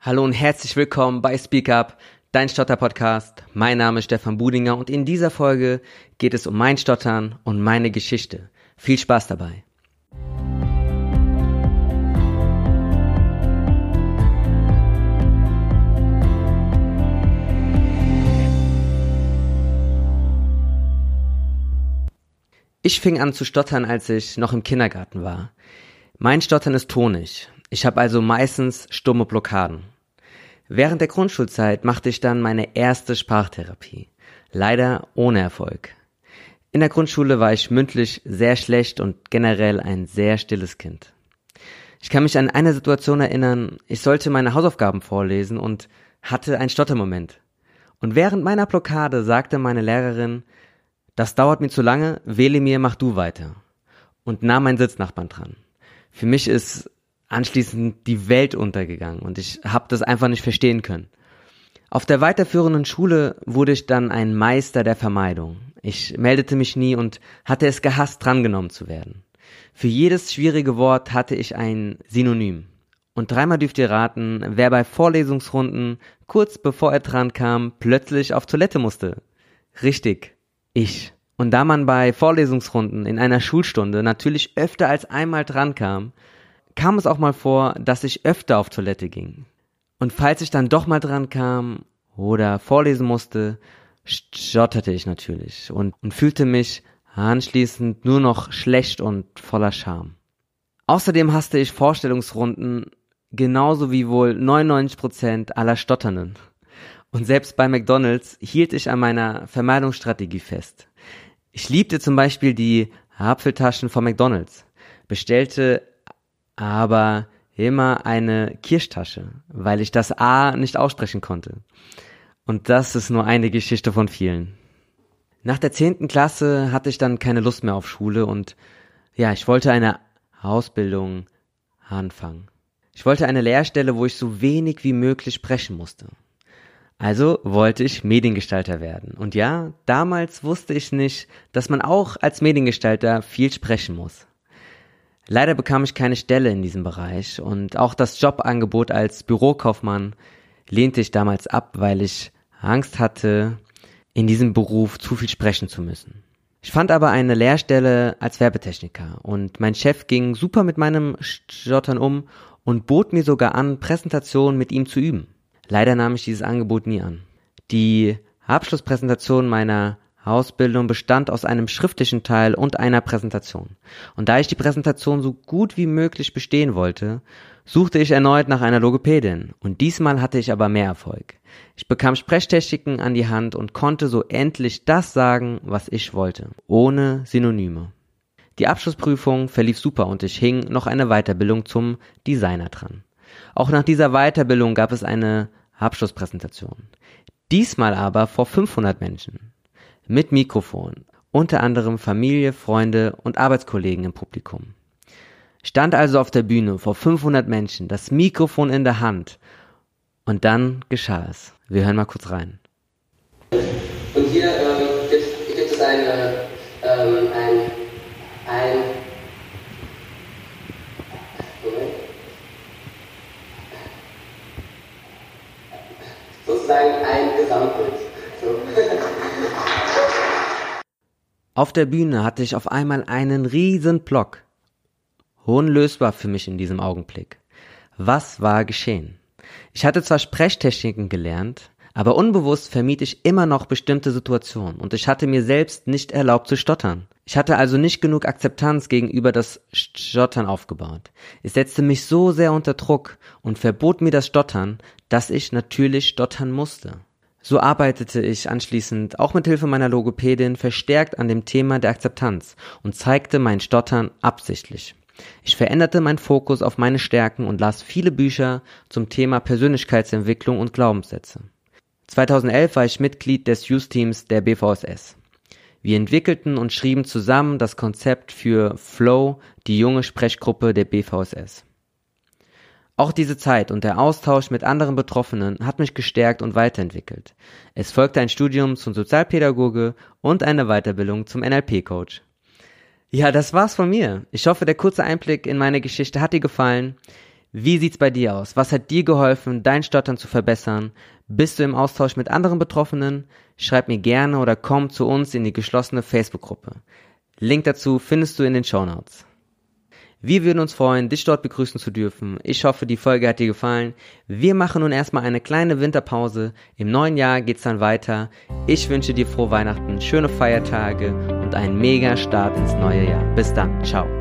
Hallo und herzlich willkommen bei Speak Up, dein Stotter-Podcast. Mein Name ist Stefan Budinger und in dieser Folge geht es um mein Stottern und meine Geschichte. Viel Spaß dabei. Ich fing an zu stottern, als ich noch im Kindergarten war. Mein Stottern ist tonig. Ich habe also meistens stumme Blockaden. Während der Grundschulzeit machte ich dann meine erste Sprachtherapie. Leider ohne Erfolg. In der Grundschule war ich mündlich sehr schlecht und generell ein sehr stilles Kind. Ich kann mich an eine Situation erinnern, ich sollte meine Hausaufgaben vorlesen und hatte einen Stottermoment. Und während meiner Blockade sagte meine Lehrerin, das dauert mir zu lange, wähle mir, mach du weiter. Und nahm meinen Sitznachbarn dran. Für mich ist anschließend die Welt untergegangen und ich habe das einfach nicht verstehen können. Auf der weiterführenden Schule wurde ich dann ein Meister der Vermeidung. Ich meldete mich nie und hatte es gehasst, drangenommen zu werden. Für jedes schwierige Wort hatte ich ein Synonym. Und dreimal dürft ihr raten, wer bei Vorlesungsrunden, kurz bevor er dran kam, plötzlich auf Toilette musste. Richtig, ich. Und da man bei Vorlesungsrunden in einer Schulstunde natürlich öfter als einmal dran kam, kam es auch mal vor, dass ich öfter auf Toilette ging. Und falls ich dann doch mal dran kam oder vorlesen musste, stotterte ich natürlich und, und fühlte mich anschließend nur noch schlecht und voller Scham. Außerdem hasste ich Vorstellungsrunden genauso wie wohl 99% aller Stotternden. Und selbst bei McDonald's hielt ich an meiner Vermeidungsstrategie fest. Ich liebte zum Beispiel die Apfeltaschen von McDonald's, bestellte aber immer eine Kirschtasche, weil ich das A nicht aussprechen konnte. Und das ist nur eine Geschichte von vielen. Nach der zehnten Klasse hatte ich dann keine Lust mehr auf Schule und ja, ich wollte eine Ausbildung anfangen. Ich wollte eine Lehrstelle, wo ich so wenig wie möglich sprechen musste. Also wollte ich Mediengestalter werden. Und ja, damals wusste ich nicht, dass man auch als Mediengestalter viel sprechen muss. Leider bekam ich keine Stelle in diesem Bereich und auch das Jobangebot als Bürokaufmann lehnte ich damals ab, weil ich Angst hatte, in diesem Beruf zu viel sprechen zu müssen. Ich fand aber eine Lehrstelle als Werbetechniker und mein Chef ging super mit meinem Stottern um und bot mir sogar an, Präsentationen mit ihm zu üben. Leider nahm ich dieses Angebot nie an. Die Abschlusspräsentation meiner Ausbildung bestand aus einem schriftlichen Teil und einer Präsentation. Und da ich die Präsentation so gut wie möglich bestehen wollte, suchte ich erneut nach einer Logopädin. Und diesmal hatte ich aber mehr Erfolg. Ich bekam Sprechtechniken an die Hand und konnte so endlich das sagen, was ich wollte, ohne Synonyme. Die Abschlussprüfung verlief super und ich hing noch eine Weiterbildung zum Designer dran. Auch nach dieser Weiterbildung gab es eine Abschlusspräsentation. Diesmal aber vor 500 Menschen mit Mikrofon, unter anderem Familie, Freunde und Arbeitskollegen im Publikum. Stand also auf der Bühne vor 500 Menschen, das Mikrofon in der Hand. Und dann geschah es. Wir hören mal kurz rein. Und hier ähm, gibt, gibt, es eine, ähm, ein, ein sozusagen ein Gesamtbild. So. Auf der Bühne hatte ich auf einmal einen riesen Block. Unlösbar für mich in diesem Augenblick. Was war geschehen? Ich hatte zwar Sprechtechniken gelernt, aber unbewusst vermied ich immer noch bestimmte Situationen und ich hatte mir selbst nicht erlaubt zu stottern. Ich hatte also nicht genug Akzeptanz gegenüber das Stottern aufgebaut. Es setzte mich so sehr unter Druck und verbot mir das Stottern, dass ich natürlich stottern musste. So arbeitete ich anschließend auch mit Hilfe meiner Logopädin verstärkt an dem Thema der Akzeptanz und zeigte mein Stottern absichtlich. Ich veränderte meinen Fokus auf meine Stärken und las viele Bücher zum Thema Persönlichkeitsentwicklung und Glaubenssätze. 2011 war ich Mitglied des Youth-Teams der BVSS. Wir entwickelten und schrieben zusammen das Konzept für Flow, die junge Sprechgruppe der BVSS. Auch diese Zeit und der Austausch mit anderen Betroffenen hat mich gestärkt und weiterentwickelt. Es folgte ein Studium zum Sozialpädagoge und eine Weiterbildung zum NLP-Coach. Ja, das war's von mir. Ich hoffe, der kurze Einblick in meine Geschichte hat dir gefallen. Wie sieht's bei dir aus? Was hat dir geholfen, dein Stottern zu verbessern? Bist du im Austausch mit anderen Betroffenen? Schreib mir gerne oder komm zu uns in die geschlossene Facebook-Gruppe. Link dazu findest du in den Show Notes. Wir würden uns freuen, dich dort begrüßen zu dürfen. Ich hoffe, die Folge hat dir gefallen. Wir machen nun erstmal eine kleine Winterpause. Im neuen Jahr geht's dann weiter. Ich wünsche dir frohe Weihnachten, schöne Feiertage und einen mega Start ins neue Jahr. Bis dann. Ciao.